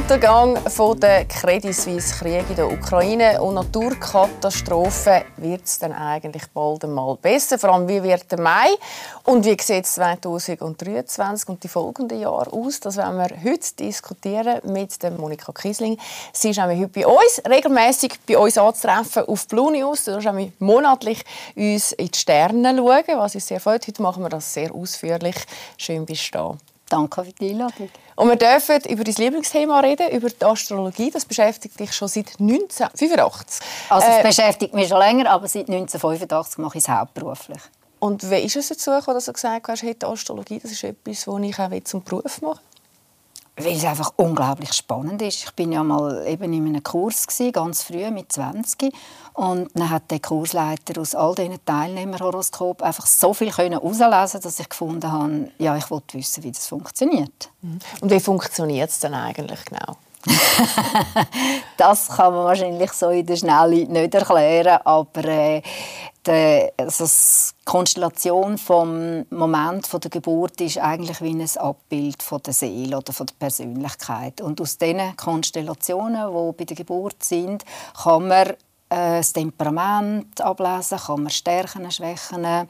Untergang von der Credit Suisse, Krieg in der Ukraine und Naturkatastrophen wird es dann eigentlich bald einmal besser. Vor allem, wie wird der Mai und wie sieht es 2023 und die folgenden Jahre aus? Das werden wir heute diskutieren mit der Monika Kiesling. Sie ist heute bei uns, regelmäßig bei uns anzutreffen auf Blue News. Du kannst monatlich uns in die Sterne schauen, was uns sehr freut. Heute machen wir das sehr ausführlich. Schön bist du da. Danke für die Einladung. Und wir dürfen über dein Lieblingsthema reden, über die Astrologie. Das beschäftigt dich schon seit 1985. Also es äh, beschäftigt mich schon länger, aber seit 1985 mache ich es hauptberuflich. Und wie ist es dazu gekommen, dass du gesagt hast, hey, die Astrologie das ist etwas, was ich auch zum Beruf mache? Weil es einfach unglaublich spannend ist. Ich bin ja mal eben in einem Kurs gewesen, ganz früh mit 20 und dann hat der Kursleiter aus all diesen Teilnehmerhoroskopen einfach so viel herauslesen dass ich gefunden habe, ja, ich wollte wissen, wie das funktioniert. Mhm. Und wie funktioniert es denn eigentlich genau? das kann man wahrscheinlich so in der Schnelle nicht erklären, aber äh, die, also die Konstellation vom Moment von der Geburt ist eigentlich wie ein Abbild von der Seele oder von der Persönlichkeit. Und aus diesen Konstellationen, die bei der Geburt sind, kann man äh, das Temperament ablesen, kann man Stärken, Schwächen,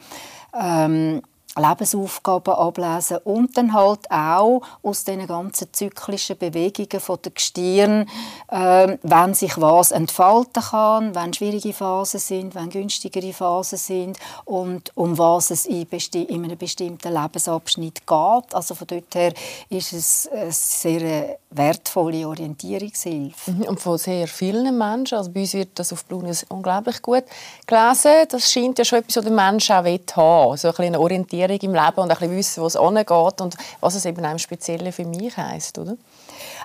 ähm, Lebensaufgaben ablesen und dann halt auch aus den ganzen zyklischen Bewegungen von der Gestirn, äh, wenn sich was entfalten kann, wenn schwierige Phasen sind, wenn günstigere Phasen sind und um was es in, in einem bestimmten Lebensabschnitt geht. Also von dort her ist es eine sehr wertvolle Orientierungshilfe. Mhm, und von sehr vielen Menschen, also bei uns wird das auf Blunius unglaublich gut gelesen. Das scheint ja schon etwas, was der Mensch auch haben will, so ein eine Orientierung Orientierung im Leben und ein bisschen wissen, wo es angeht und was es eben einem Speziellen für mich heisst, oder?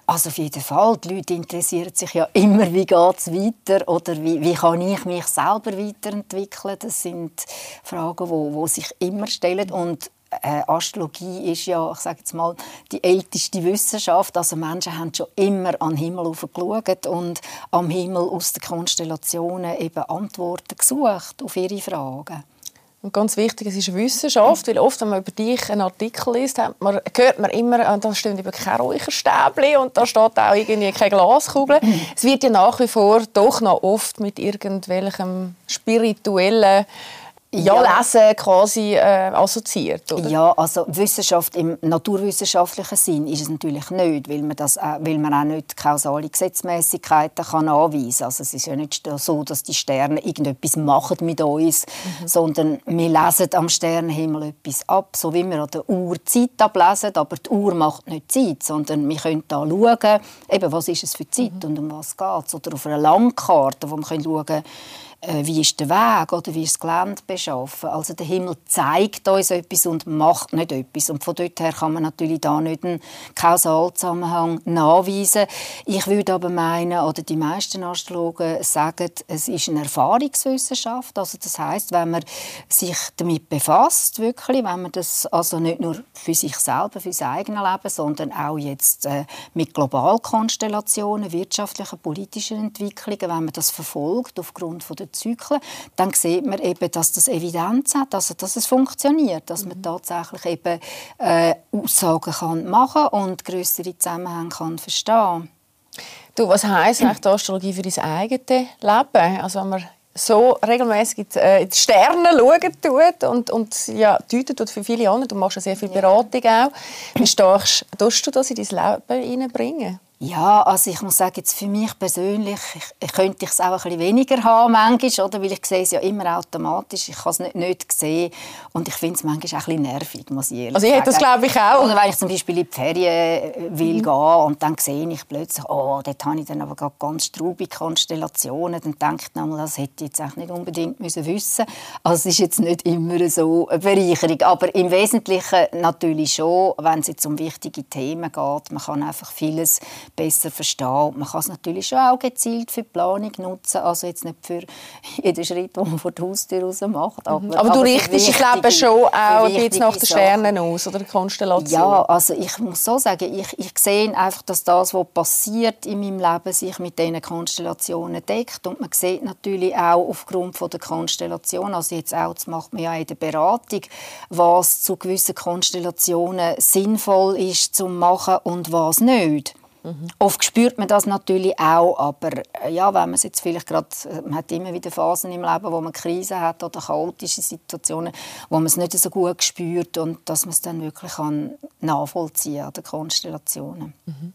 Also auf jeden Fall. Die Leute interessieren sich ja immer, wie geht es weiter oder wie, wie kann ich mich selber weiterentwickeln. Das sind Fragen, die wo sich immer stellen und äh, Astrologie ist ja, ich sage jetzt mal, die älteste Wissenschaft. Also Menschen haben schon immer an den Himmel geschaut und am Himmel aus den Konstellationen eben Antworten gesucht auf ihre Fragen. Und ganz wichtig, es ist Wissenschaft, weil oft, wenn man über dich einen Artikel liest, man, hört man immer, ah, da stehen eben kein Räucherstäbchen und da steht auch irgendwie keine Glaskugel. es wird ja nach wie vor doch noch oft mit irgendwelchem spirituellen ja, ja, Lesen quasi äh, assoziiert, oder? Ja, also Wissenschaft im naturwissenschaftlichen Sinn ist es natürlich nicht, weil man, das, äh, weil man auch nicht kausale Gesetzmäßigkeiten kann anweisen kann. Also es ist ja nicht so, dass die Sterne irgendetwas machen mit uns, mhm. sondern wir lesen am Sternenhimmel etwas ab, so wie wir an der Uhr Zeit ablesen, aber die Uhr macht nicht Zeit, sondern wir können da schauen, eben, was ist es für Zeit mhm. und um was geht es. Oder auf einer Landkarte, wo wir können schauen äh, wie ist der Weg oder wie ist das Gelände beschaffen. Also der Himmel zeigt uns etwas und macht nicht etwas. Und von dort her kann man natürlich da nicht einen Kausalzusammenhang nachweisen. Ich würde aber meinen, oder die meisten Astrologen sagen, es ist eine Erfahrungswissenschaft. Also das heißt, wenn man sich damit befasst, wirklich, wenn man das also nicht nur für sich selber, für sein eigenes Leben, sondern auch jetzt äh, mit Globalkonstellationen, wirtschaftlichen, politischen Entwicklungen, wenn man das verfolgt aufgrund von der Zyklen, dann sieht man eben, dass das Evidenz hat, also dass es funktioniert, dass man mhm. tatsächlich eben äh, Aussagen kann machen und größere Zusammenhänge kann verstehen. Du, was heisst eigentlich die Astrologie für dein eigenes Leben? Also wenn man so regelmäßig äh, in die Sterne schauen tut und, und ja, deuten tut für viele andere. Du machst ja sehr viel Beratung auch. Wie stark tust du das in dein Leben hineinbringen? Ja, also ich muss sagen, jetzt für mich persönlich, ich, ich könnte es auch ein bisschen weniger haben manchmal, oder? weil ich sehe es ja immer automatisch, ich kann es nicht, nicht sehen und ich finde es manchmal auch ein bisschen nervig, muss ich ehrlich Also ich hätte das glaube ich auch. Oder wenn ich zum Beispiel in die Ferien äh, will mhm. gehen und dann sehe ich plötzlich, oh, dort habe ich dann aber gerade ganz straubige Konstellationen, dann denke ich dann, das hätte ich jetzt auch nicht unbedingt müssen wissen Also es ist jetzt nicht immer so eine Bereicherung, aber im Wesentlichen natürlich schon, wenn es jetzt um wichtige Themen geht, man kann einfach vieles besser verstehen. Man kann es natürlich schon auch gezielt für die Planung nutzen, also jetzt nicht für jeden Schritt, den man vor der Haustür raus macht. Aber, mhm. aber du richtest dich glaube schon auch jetzt nach den Sternen aus oder der Konstellation? Ja, also ich muss so sagen, ich, ich sehe einfach, dass das, was passiert in meinem Leben, sich mit diesen Konstellationen deckt und man sieht natürlich auch aufgrund von der Konstellation, also jetzt auch, das macht man ja in der Beratung, was zu gewissen Konstellationen sinnvoll ist zu machen und was nicht. Mhm. Oft spürt man das natürlich auch, aber äh, ja, wenn man jetzt vielleicht gerade, äh, man hat immer wieder Phasen im Leben, wo man Krise hat oder chaotische Situationen, wo man es nicht so gut spürt und dass man es dann wirklich kann nachvollziehen an den Konstellationen. Mhm.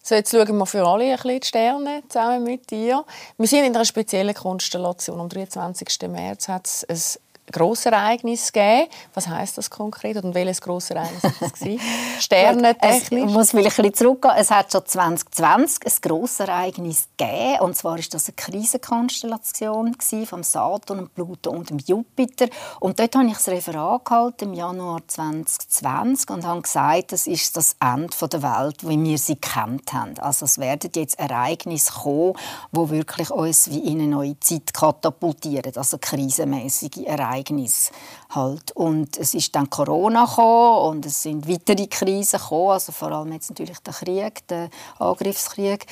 So, jetzt schauen wir für alle ein bisschen die Sterne zusammen mit dir. Wir sind in einer speziellen Konstellation. Am 23. März hat es ein Grossereignis gegeben. Was heißt das konkret und welches Grossereignis war es? Sternentechnisch? Ich muss vielleicht ein bisschen zurückgehen. Es hat schon 2020 ein Grossereignis gegeben. Und zwar war das eine Krisenkonstellation vom Saturn, Pluto und dem Jupiter. Und dort habe ich das Referat gehalten im Januar 2020 und habe gesagt, das ist das Ende der Welt, wie wir sie kennt haben. Also es werden jetzt Ereignisse kommen, die wirklich uns wie in eine neue Zeit katapultieren. Also krisenmäßige Ereignisse. Ereignis halt. Und es ist dann Corona gekommen und es sind weitere Krisen gekommen, also vor allem jetzt natürlich der Krieg, der Angriffskrieg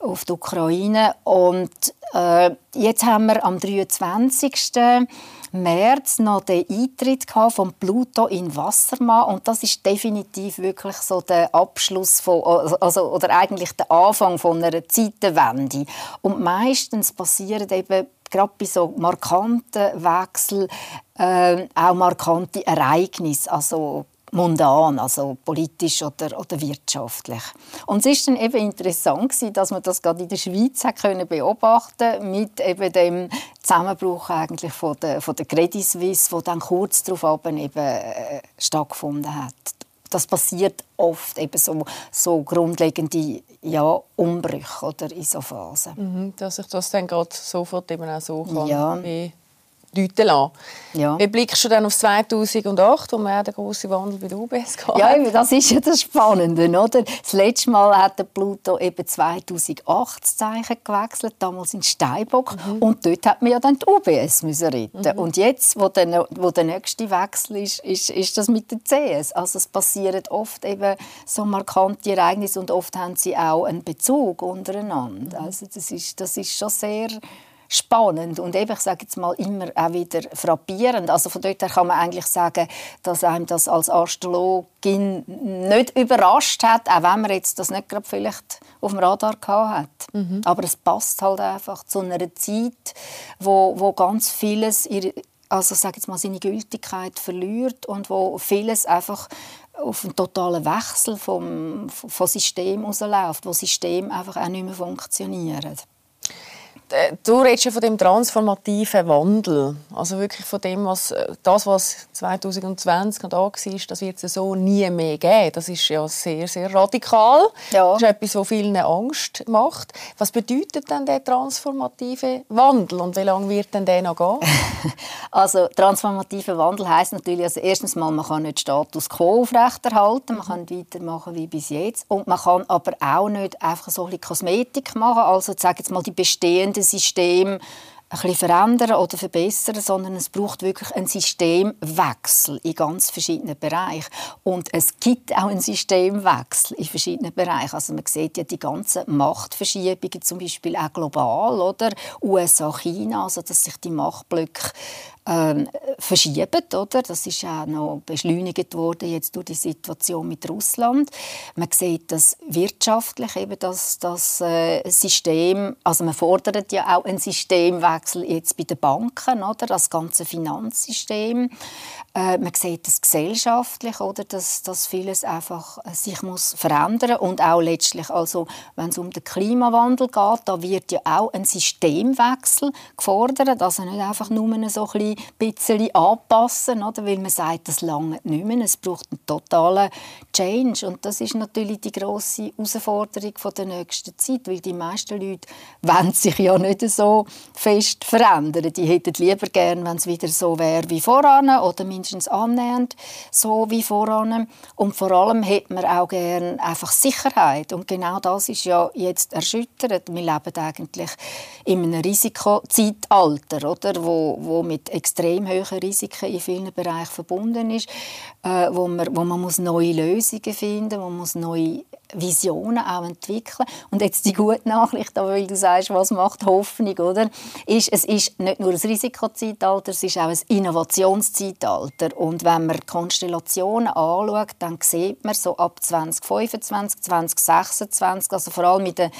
auf die Ukraine. Und äh, jetzt haben wir am 23. März noch den Eintritt von Pluto in Wassermann und das ist definitiv wirklich so der Abschluss von, also oder eigentlich der Anfang von einer Zeitenwende. Und meistens passieren eben gerade bei so markanten Wechseln äh, auch markante Ereignisse, also mundan, also politisch oder, oder wirtschaftlich. Und es ist dann eben interessant gewesen, dass man das gerade in der Schweiz hat können beobachten mit eben dem Zusammenbruch eigentlich von der, von der Credit Suisse, wo dann kurz darauf eben äh, stattgefunden hat das passiert oft eben so, so grundlegende ja, Umbrüche oder in so Phasen. Mhm, dass ich das dann gerade sofort eben auch so kann ja. wie deuten lassen. Ja. Wie blickst du dann auf 2008, wo man den grossen Wandel bei der UBS hatte? Ja, das ist ja das Spannende. Oder? Das letzte Mal hat der Pluto eben 2008 das Zeichen gewechselt, damals in Steinbock. Mhm. Und dort hat man ja dann die UBS müssen retten. Mhm. Und jetzt, wo der, wo der nächste Wechsel ist, ist, ist das mit der CS. Also es passieren oft eben so markante Ereignisse und oft haben sie auch einen Bezug untereinander. Mhm. Also das ist, das ist schon sehr spannend und eben, ich sage jetzt mal immer auch wieder frappierend. Also von dort her kann man eigentlich sagen, dass einem das als Astrologin nicht überrascht hat, auch wenn man jetzt das nicht gerade vielleicht auf dem Radar hat. Mhm. Aber es passt halt einfach zu einer Zeit, wo, wo ganz vieles ihre, also sage jetzt mal seine Gültigkeit verliert und wo vieles einfach auf einen totalen Wechsel vom, vom System rausläuft, wo System einfach auch nicht mehr funktionieren. Äh, du redest ja von dem transformativen Wandel, also wirklich von dem, was äh, das, was 2020 da war, das wird es so nie mehr geben. Das ist ja sehr, sehr radikal. Ja. Das ist etwas, was vielen Angst macht. Was bedeutet denn der transformative Wandel und wie lange wird denn der noch gehen? also transformativer Wandel heißt natürlich, also erstens mal, man kann nicht Status quo aufrechterhalten, man kann nicht weitermachen wie bis jetzt und man kann aber auch nicht einfach so ein Kosmetik machen, also sage jetzt mal die bestehende System ein bisschen verändern oder verbessern, sondern es braucht wirklich einen Systemwechsel in ganz verschiedenen Bereichen. Und es gibt auch einen Systemwechsel in verschiedenen Bereichen. Also man sieht ja die ganzen Machtverschiebungen, zum Beispiel auch global, oder? USA, China, also dass sich die Machtblöcke ähm, verschieben, oder? Das ist auch noch beschleunigt worden jetzt durch die Situation mit Russland. Man sieht dass wirtschaftlich eben das, das äh, System, also man fordert ja auch einen Systemwechsel jetzt bei den Banken, oder? Das ganze Finanzsystem. Äh, man sieht das gesellschaftlich, oder? Dass, dass vieles einfach äh, sich muss verändern und auch letztlich, also wenn es um den Klimawandel geht, da wird ja auch ein Systemwechsel gefordert, also nicht einfach nur so ein bisschen anpassen, oder? weil man sagt, das lange nicht mehr. Es braucht einen totalen Change. Und das ist natürlich die grosse Herausforderung der nächsten Zeit, weil die meisten Leute wollen sich ja nicht so fest verändern. Die hätten lieber gern, wenn es wieder so wäre wie voran oder mindestens annähernd so wie voran. Und vor allem hätte man auch gern einfach Sicherheit. Und genau das ist ja jetzt erschüttert. Wir leben eigentlich in einem Risikozeitalter, oder? Wo, wo mit extrem hohen Risiken in vielen Bereichen verbunden ist, äh, wo man, wo man muss neue Lösungen finden muss, man muss neue Visionen auch entwickeln. Und jetzt die gute Nachricht, weil du sagst, was macht Hoffnung, oder? Ist, es ist nicht nur ein Risikozeitalter, es ist auch ein Innovationszeitalter. Und wenn man Konstellationen anschaut, dann sieht man so ab 2025, 2026, also vor allem in der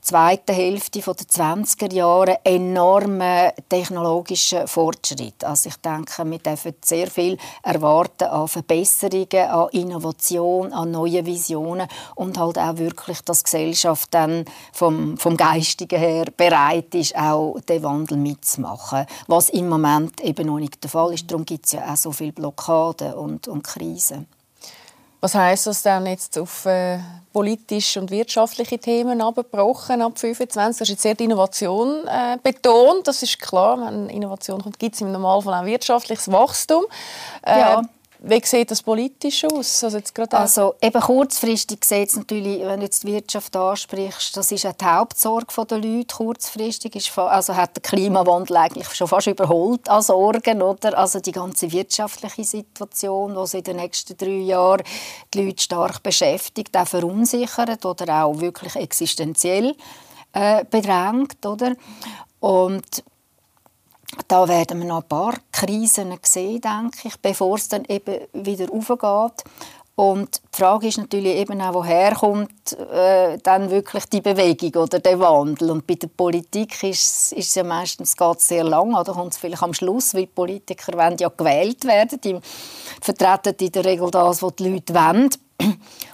zweiten Hälfte der 20er Jahre, enorme technologische Fortschritt. Also ich denke, wir dürfen sehr viel erwarten an Verbesserungen, an Innovation, an neuen Visionen und halt auch wirklich, dass die Gesellschaft dann vom, vom Geistigen her bereit ist, auch den Wandel mitzumachen. Was im Moment eben noch nicht der Fall ist. Darum gibt es ja auch so viele Blockaden und, und Krisen. Was heißt das dann jetzt auf äh, politische und wirtschaftliche Themen abgebrochen ab 25? Das ist jetzt sehr die Innovation äh, betont. Das ist klar, wenn Innovation kommt, gibt es im Normalfall auch wirtschaftliches Wachstum. Äh, ja. Wie sieht das politisch aus? Also, jetzt also eben kurzfristig sieht es natürlich, wenn du jetzt die Wirtschaft ansprichst, das ist auch die Hauptsorge der Leute. Kurzfristig ist, also hat der Klimawandel eigentlich schon fast überholt an Sorgen. Oder? Also die ganze wirtschaftliche Situation, die in den nächsten drei Jahren die Leute stark beschäftigt, auch verunsichert oder auch wirklich existenziell äh, bedrängt. Oder? Und da werden wir noch ein paar Krisen sehen, denke ich, bevor es dann eben wieder aufgeht. Und die Frage ist natürlich eben auch, woher kommt äh, dann wirklich die Bewegung oder der Wandel. Und bei der Politik ist, ist es ja meistens geht sehr lang, oder kommt es vielleicht am Schluss, weil Politiker wollen ja gewählt werden. Die vertreten in der Regel das, was die Leute wollen.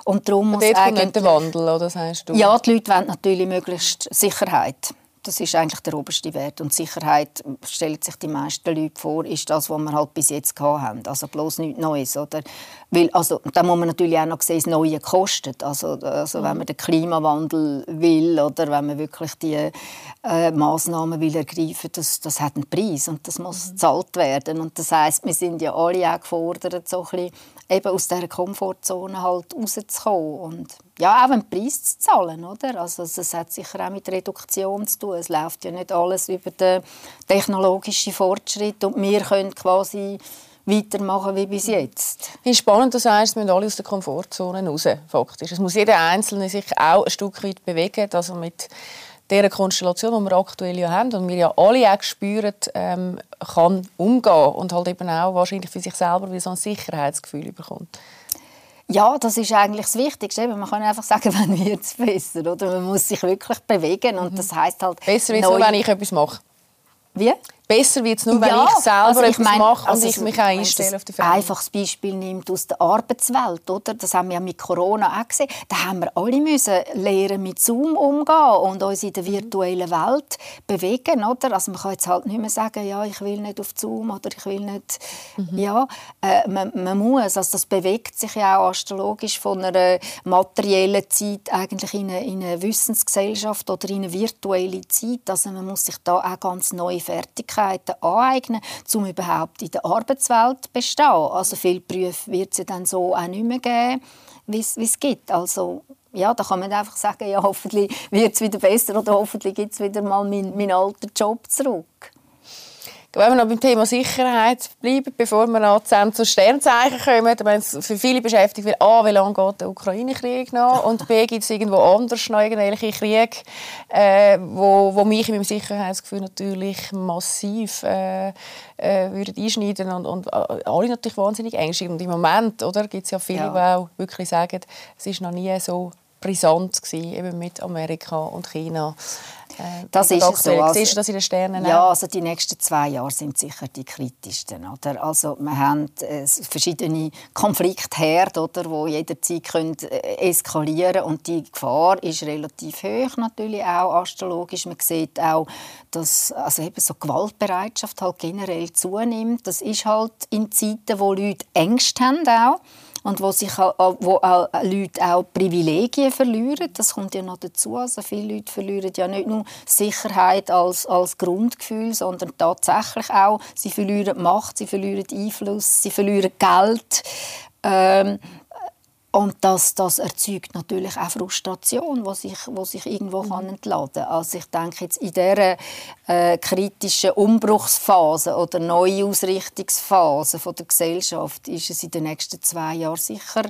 Und darum muss eigentlich... der Wandel, oder sagst du? Ja, die Leute wollen natürlich möglichst Sicherheit. Das ist eigentlich der oberste Wert. Und Sicherheit, stellen sich die meisten Leute vor, ist das, was wir halt bis jetzt haben. Also bloß nichts Neues. Oder? Weil, also, da muss man natürlich auch noch sehen, das Neue kostet. Also, also wenn man den Klimawandel will oder wenn man wirklich die äh, Massnahmen will ergreifen, das, das hat einen Preis und das muss gezahlt werden. Und das heißt, wir sind ja alle auch gefordert, so ein bisschen eben aus dieser Komfortzone halt rauszukommen und ja, auch einen Preis zu zahlen, oder? Also es hat sicher auch mit Reduktion zu tun. Es läuft ja nicht alles über den technologischen Fortschritt und wir können quasi weitermachen wie bis jetzt. Es ist spannend, dass heißt, wir müssen alle aus der Komfortzone raus, faktisch. Es muss jeder Einzelne sich auch ein Stück weit bewegen, also mit dieser Konstellation, die wir aktuell ja haben und wir ja alle auch spüren, ähm, kann umgehen und halt eben auch wahrscheinlich für sich selber wie so ein Sicherheitsgefühl bekommt. Ja, das ist eigentlich das Wichtigste. Man kann einfach sagen, wann wird es besser. Oder? Man muss sich wirklich bewegen und das heißt halt... Besser es nur, wenn ich etwas mache. Wie? Besser wird es nur, wenn ja, ich selber also ich mein, mache also ich mich auch einstelle auf die Veränderung. Ein einfaches Beispiel nimmt aus der Arbeitswelt, oder? Das haben wir ja mit Corona auch gesehen. Da haben wir alle müssen lernen, mit Zoom umgehen und uns in der virtuellen Welt bewegen, oder? Also man kann jetzt halt nicht mehr sagen, ja, ich will nicht auf Zoom oder ich will nicht, mhm. ja, äh, man, man, muss, also das bewegt sich ja auch astrologisch von einer materiellen Zeit eigentlich in eine, in eine Wissensgesellschaft oder in eine virtuelle Zeit. Also man muss sich da auch ganz neue Fertigkeiten Fähigkeiten aneignen, um überhaupt in der Arbeitswelt zu bestehen. Also viele Berufe wird es dann so auch nicht mehr geben, wie es gibt. Also ja, da kann man einfach sagen, ja, hoffentlich wird es wieder besser oder hoffentlich gibt es wieder mal meinen mein alten Job zurück. Wenn wir noch beim Thema Sicherheit bleiben, bevor wir noch zu Sternzeichen kommen, dann für viele beschäftigt, weil A, wie lange geht der Ukraine-Krieg noch und B, gibt es irgendwo anders noch irgendwelche Kriege, äh, wo, wo mich in meinem Sicherheitsgefühl natürlich massiv äh, äh, würden einschneiden und, und äh, alle natürlich wahnsinnig ängstlich. Und im Moment gibt es ja viele, ja. die auch wirklich sagen, es ist noch nie so brisant gewesen, eben mit Amerika und China. Äh, das ist es so. Also, Siehst du das in den Sternen? Ja, also die nächsten zwei Jahre sind sicher die kritischsten. Oder? Also wir haben äh, verschiedene Konfliktherde, oder, die jederzeit können, äh, eskalieren und die Gefahr ist relativ hoch natürlich auch astrologisch. Man sieht auch, dass also eben so Gewaltbereitschaft halt generell zunimmt. Das ist halt in Zeiten, wo Leute Ängste haben auch und wo sich auch, wo auch Leute auch Privilegien verlieren. Das kommt ja noch dazu. Also viele Leute verlieren ja nicht nur Sicherheit als, als Grundgefühl, sondern tatsächlich auch, sie verlieren Macht, sie verlieren Einfluss, sie verlieren Geld. Ähm, Und das, das erzeugt natürlich auch Frustration, die sich, wo sich irgendwo mhm. kann entladen kann. Also ich denke jetzt in dieser äh, kritischen Umbruchsphase oder Neuausrichtungsphase von der Gesellschaft ist es in den nächsten zwei Jahren sicher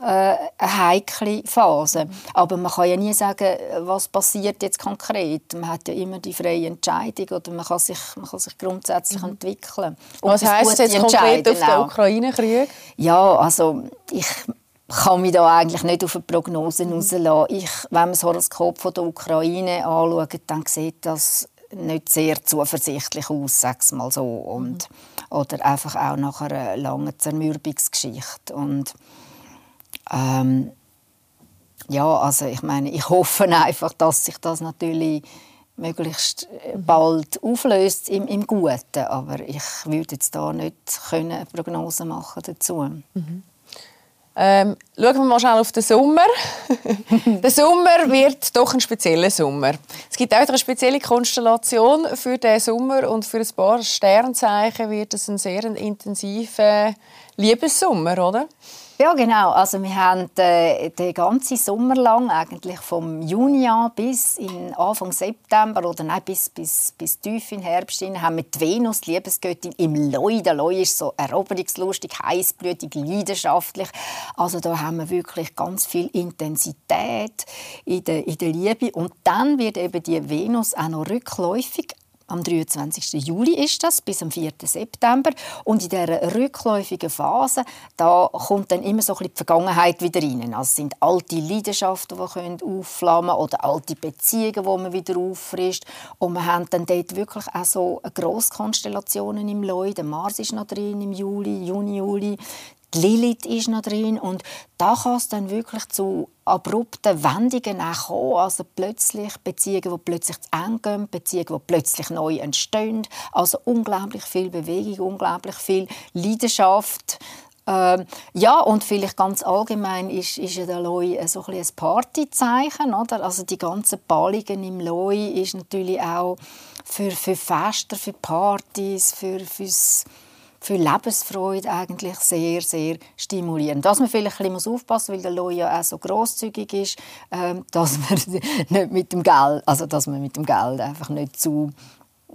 äh, eine heikle Phase. Mhm. Aber man kann ja nie sagen, was passiert jetzt konkret. Man hat ja immer die freie Entscheidung oder man kann sich, man kann sich grundsätzlich mhm. entwickeln. Und was heißt jetzt konkret auf den Ukraine-Krieg? Ja, also ich kann mich da eigentlich nicht auf eine Prognose mhm. rauslassen. Ich, wenn man das Horoskop von der Ukraine anschaut, dann sieht das nicht sehr zuversichtlich aus, sag's mal so. Und. Oder einfach auch nach einer langen Zermürbungsgeschichte. Und ähm, ja, also ich meine, ich hoffe einfach, dass sich das natürlich möglichst bald auflöst im, im Guten. Aber ich würde jetzt da nicht können Prognose machen dazu. Mhm. Ähm, schauen wir mal schnell auf den Sommer. der Sommer wird doch ein spezieller Sommer. Es gibt auch eine spezielle Konstellation für den Sommer und für ein paar Sternzeichen wird es ein sehr intensiver Liebessommer, oder? Ja, genau. Also wir haben äh, den ganzen Sommer lang, eigentlich vom Juni an bis in Anfang September oder nein, bis, bis, bis tief in Herbst hin, haben wir die Venus, die Liebesgöttin, im Loi. Der Loi ist so eroberungslustig, heißblütig, leidenschaftlich. Also da haben wir wirklich ganz viel Intensität in der, in der Liebe. Und dann wird eben die Venus auch noch rückläufig am 23. Juli ist das, bis am 4. September. Und in dieser rückläufigen Phase, da kommt dann immer so ein bisschen die Vergangenheit wieder rein. Also es sind alte Leidenschaften, die können aufflammen oder alte Beziehungen, die man wieder auffrischt. Und wir haben dann dort wirklich auch so Grosskonstellationen im Leu. Der Mars ist noch drin im Juli, Juni, Juli. Die Lilith ist noch drin und da kann es dann wirklich zu abrupten Wendungen auch kommen. Also plötzlich Beziehungen, die plötzlich zu eng gehen, Beziehungen, die plötzlich neu entstehen. Also unglaublich viel Bewegung, unglaublich viel Leidenschaft. Ähm, ja, und vielleicht ganz allgemein ist, ist ja der Loi so ein, ein Partyzeichen. Oder? Also die ganzen Ballungen im Loi ist natürlich auch für, für Feste, für Partys, für, fürs für Lebensfreude eigentlich sehr, sehr stimulierend. Dass man vielleicht ein bisschen aufpassen muss, weil der Loi ja auch so grosszügig ist, ähm, dass man nicht mit dem Geld, also dass man mit dem Geld einfach nicht zu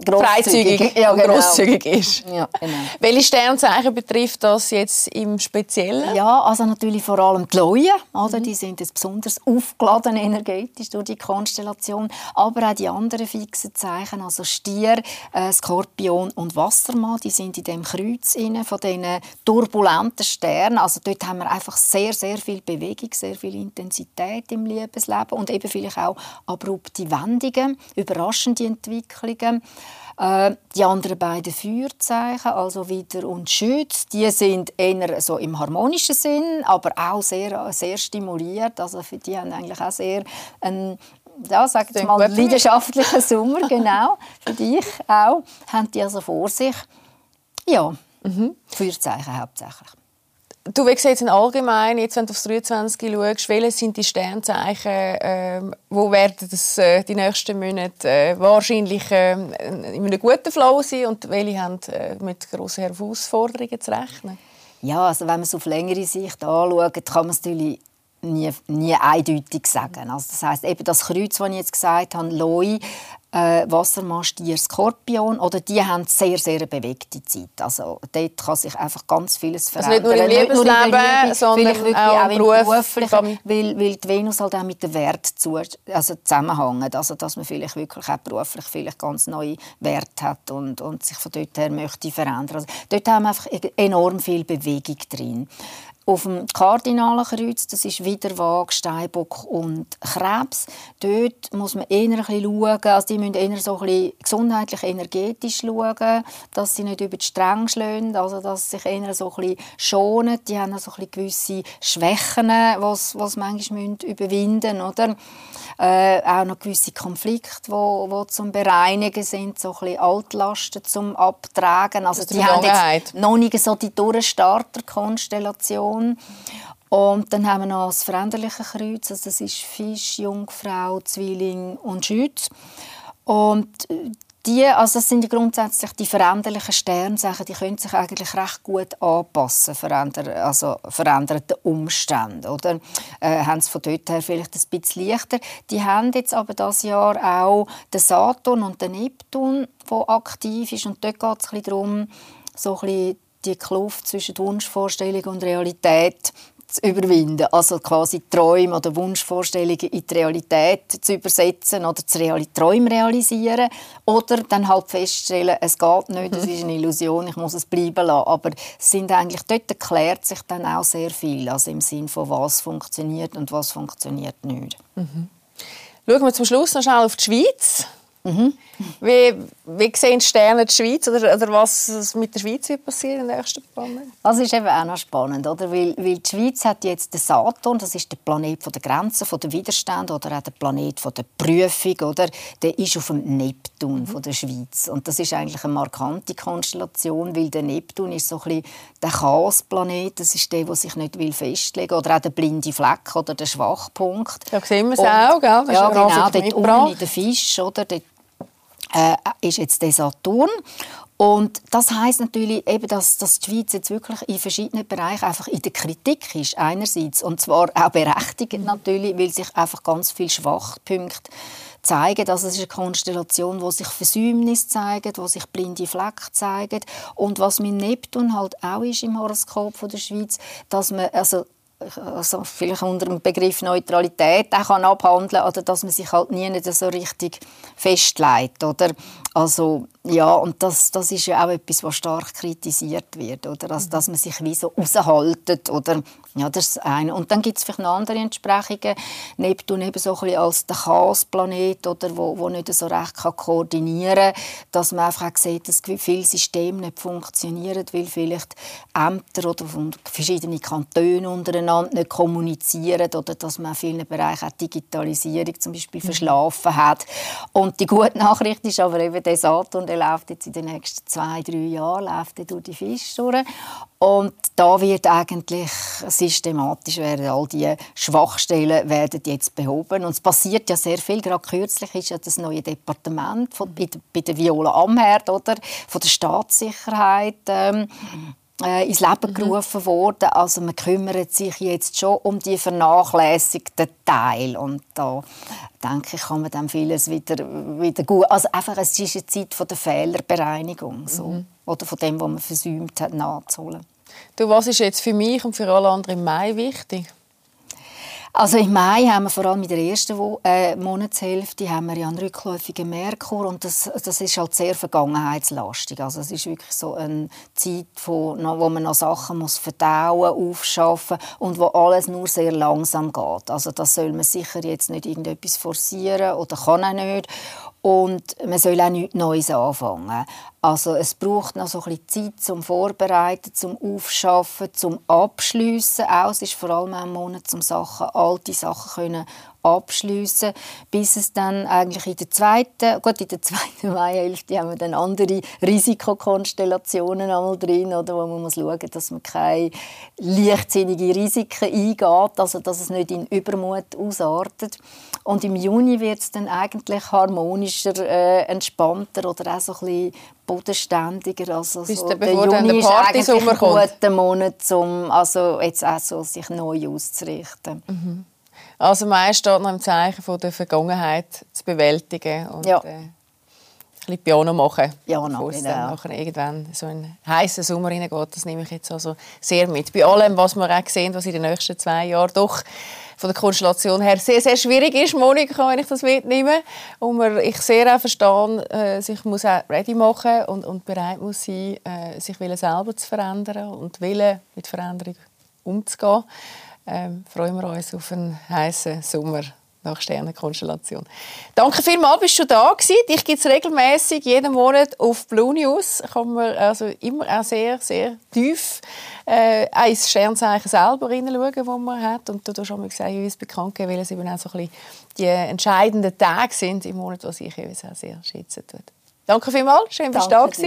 freizügig ja, genau. grosszügig ist. Ja, genau. Welche Sternzeichen betrifft das jetzt im Speziellen? Ja, also natürlich vor allem die Leuen, oder? Mhm. die sind jetzt besonders aufgeladen energetisch durch die Konstellation, aber auch die anderen fixen Zeichen, also Stier, äh, Skorpion und Wassermann, die sind in dem Kreuz inne von diesen turbulenten Sternen. Also dort haben wir einfach sehr, sehr viel Bewegung, sehr viel Intensität im Liebesleben und eben vielleicht auch abrupte Wendungen, überraschende Entwicklungen. Äh, die anderen beiden Feuerzeichen, also Widder und Schütz, die sind eher so im harmonischen Sinn, aber auch sehr, sehr stimuliert. Also für die haben eigentlich auch sehr einen ja, sag jetzt mal, leidenschaftlichen Sommer, genau, für dich auch, haben die also vor sich. Ja, mhm. Feuerzeichen hauptsächlich. Du, wie sieht es allgemein, jetzt, wenn du aufs 23 schaust, welche sind die Sternzeichen, äh, wo werden das, äh, die nächsten Monate äh, wahrscheinlich äh, in einem guten Flow sein und welche haben äh, mit grossen Herausforderungen zu rechnen? Ja, also wenn man es auf längere Sicht anschaut, kann man es natürlich nie, nie eindeutig sagen. Also das heißt eben das Kreuz, das ich jetzt gesagt habe, Loi, äh, Wassermann, Stier, Skorpion, oder die haben sehr, sehr eine bewegte Zeit. Also dort kann sich einfach ganz vieles verändern. Also nicht nur im Lebensleben, Liebe, sondern auch, auch im Beruf, beruflichen, weil, weil die Venus halt auch mit dem Wert zu, also zusammenhängt. Also dass man vielleicht wirklich auch beruflich vielleicht ganz neue Werte hat und, und sich von dort her möchte verändern. Also dort haben wir einfach enorm viel Bewegung drin. Auf dem Kardinalenkreuz, das ist wieder Waage, Steinbock und Krebs. Dort muss man eher ein bisschen schauen, also die müssen eher so ein bisschen gesundheitlich, energetisch schauen, dass sie nicht über die Stränge schlagen, also dass sie sich eher so ein bisschen schonen. Die haben so ein bisschen gewisse Schwächen, was was manchmal überwinden müssen, Äh, auch noch gewisse Konflikte, wo, wo zum Bereinigen sind, so ein bisschen Altlasten zum Abtragen. Also die haben jetzt noch nicht so die Durchstarterkonstellation Konstellation. Und dann haben wir noch das veränderliche Kreuz, also das ist Fisch, Jungfrau, Zwilling und Schütz. Und die, also das sind grundsätzlich die veränderlichen Sternsachen, die können sich eigentlich recht gut anpassen, veränder, also veränderten Umständen, oder? Äh, haben es von dort her vielleicht ein bisschen leichter. Die haben jetzt aber das Jahr auch den Saturn und den Neptun, der aktiv ist und dort geht es darum, so ein bisschen die Kluft zwischen Wunschvorstellung und Realität zu überwinden. Also quasi Träume oder Wunschvorstellungen in die Realität zu übersetzen oder zu Real Träume realisieren. Oder dann halt feststellen, es geht nicht, es ist eine Illusion, ich muss es bleiben lassen. Aber es sind eigentlich, dort erklärt sich dann auch sehr viel. Also im Sinne von, was funktioniert und was funktioniert nicht. Mhm. Schauen wir zum Schluss noch schnell auf die Schweiz. Mhm. Wie, wie sehen Sterne die Schweiz oder, oder was mit der Schweiz wird passieren in den nächsten paar Monaten? Das ist eben auch noch spannend, oder? Weil, weil die Schweiz hat jetzt den Saturn, das ist der Planet von der Grenzen, von der Widerstand oder auch der Planet von der Prüfung, oder? Der ist auf dem Neptun mhm. von der Schweiz und das ist eigentlich eine markante Konstellation, weil der Neptun ist so ein bisschen der Chaosplanet, das ist der, der sich nicht will festlegen will, oder auch der blinde Fleck oder der Schwachpunkt. Da sehen wir es auch, gell? Das ja, genau, dort unten in der Fisch, oder? Dort äh, ist jetzt der Saturn. Und das heißt natürlich eben, dass, dass die Schweiz jetzt wirklich in verschiedenen Bereichen einfach in der Kritik ist einerseits. Und zwar auch berechtigt natürlich, weil sich einfach ganz viele Schwachpunkte zeigen, dass es eine Konstellation, wo sich Versäumnis zeigt, wo sich blinde Flecken zeigen und was mit Neptun halt auch ist im Horoskop von der Schweiz, dass man also also vielleicht unter dem Begriff Neutralität auch kann abhandeln oder dass man sich halt nie so richtig festlegt oder also ja und das, das ist ja auch etwas was stark kritisiert wird oder? Also, dass man sich wie so raushaltet oder? Ja das ist eine. Und dann gibt es vielleicht noch andere Entsprechungen. Neptun eben so ein bisschen als der Chaosplanet oder? Wo, wo nicht so recht kann koordinieren dass man einfach auch sieht dass viele Systeme nicht funktionieren weil vielleicht Ämter oder verschiedene Kantone untereinander nicht kommunizieren oder dass man in vielen Bereichen auch Digitalisierung zum Beispiel mhm. verschlafen hat. Und die gute Nachricht ist aber eben, der Saturn der läuft jetzt in den nächsten zwei, drei Jahren läuft durch die Fische. Und da wird eigentlich systematisch werden all diese Schwachstellen werden jetzt behoben. Und es passiert ja sehr viel. Gerade kürzlich ist ja das neue Departement von, bei der Viola Amherd oder von der Staatssicherheit ähm, äh, ins Leben mhm. gerufen worden. Also man kümmert sich jetzt schon um die vernachlässigten Teile und da denke ich, kann man dann vieles wieder, wieder gut. Also einfach, es ist eine Zeit von der Fehlerbereinigung so. Mhm. oder von dem, was man versäumt hat, nachzuholen. Du, was ist jetzt für mich und für alle anderen im Mai wichtig? Also im Mai haben wir vor allem in der ersten Wo äh, Monatshälfte haben wir ja einen rückläufigen Merkur und das, das ist halt sehr vergangenheitslastig. Also es ist wirklich so eine Zeit, wo, wo man noch Sachen muss verdauen, aufschaffen und wo alles nur sehr langsam geht. Also das soll man sicher jetzt nicht irgendetwas forcieren oder kann auch nicht. Und man soll auch nichts Neues anfangen. Also es braucht noch so ein bisschen Zeit zum Vorbereiten, zum Aufschaffen, zum Abschliessen. Auch es ist vor allem ein Monat, um Sachen, alte Sachen können abschliessen, bis es dann eigentlich in der zweiten, gut, in der zweiten Maihälfte haben wir dann andere Risikokonstellationen einmal drin, oder, wo man muss schauen, dass man keine leichtsinnigen Risiken eingeht, also dass es nicht in Übermut ausartet. Und im Juni wird es dann eigentlich harmonischer, äh, entspannter oder auch so ein bisschen bodenständiger. Also Bis so, der, der Juni der ist eigentlich ein guter Monat, um also jetzt auch so sich neu auszurichten. Mhm. Also meist steht noch im Zeichen von der Vergangenheit zu bewältigen und ja. äh, ein bisschen Piano machen. Ja, bevor dann nachher irgendwann so ein heißen Sommer reingeht. Das nehme ich jetzt also sehr mit. Bei allem, was wir auch sehen, was in den nächsten zwei Jahren doch von der Konstellation her sehr, sehr schwierig ist, Monika, wenn ich das mitnehme. Und man, ich sehr auch verstehe, äh, sich muss auch ready machen und, und bereit muss sein, äh, sich selber zu verändern und Willen mit Veränderung umzugehen ähm, freuen wir uns auf einen heißen Sommer nach Sternenkonstellation. Danke vielmals, bist du da gewesen. Ich gibt es regelmäßig jeden Monat auf Blue News. Kann man also immer auch sehr, sehr tief äh, ins Sternzeichen selber hineinschauen, das man hat. Und du hast schon mal gesagt, wie es bekannt gegeben, weil es eben auch so ein bisschen die entscheidenden Tage sind im Monat, was ich auch sehr schätzen. Danke vielmals, schön, dass du da warst.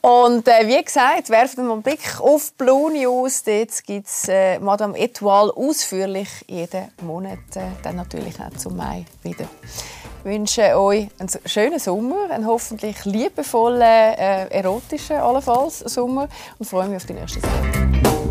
Und äh, wie gesagt, werfen wir einen Blick auf Blue News. Dort gibt es äh, Madame Etoile ausführlich jeden Monat, äh, dann natürlich auch zum Mai wieder. wünsche euch einen schönen Sommer, einen hoffentlich liebevollen, äh, erotischen allenfalls Sommer und freue mich auf die nächste Sendung.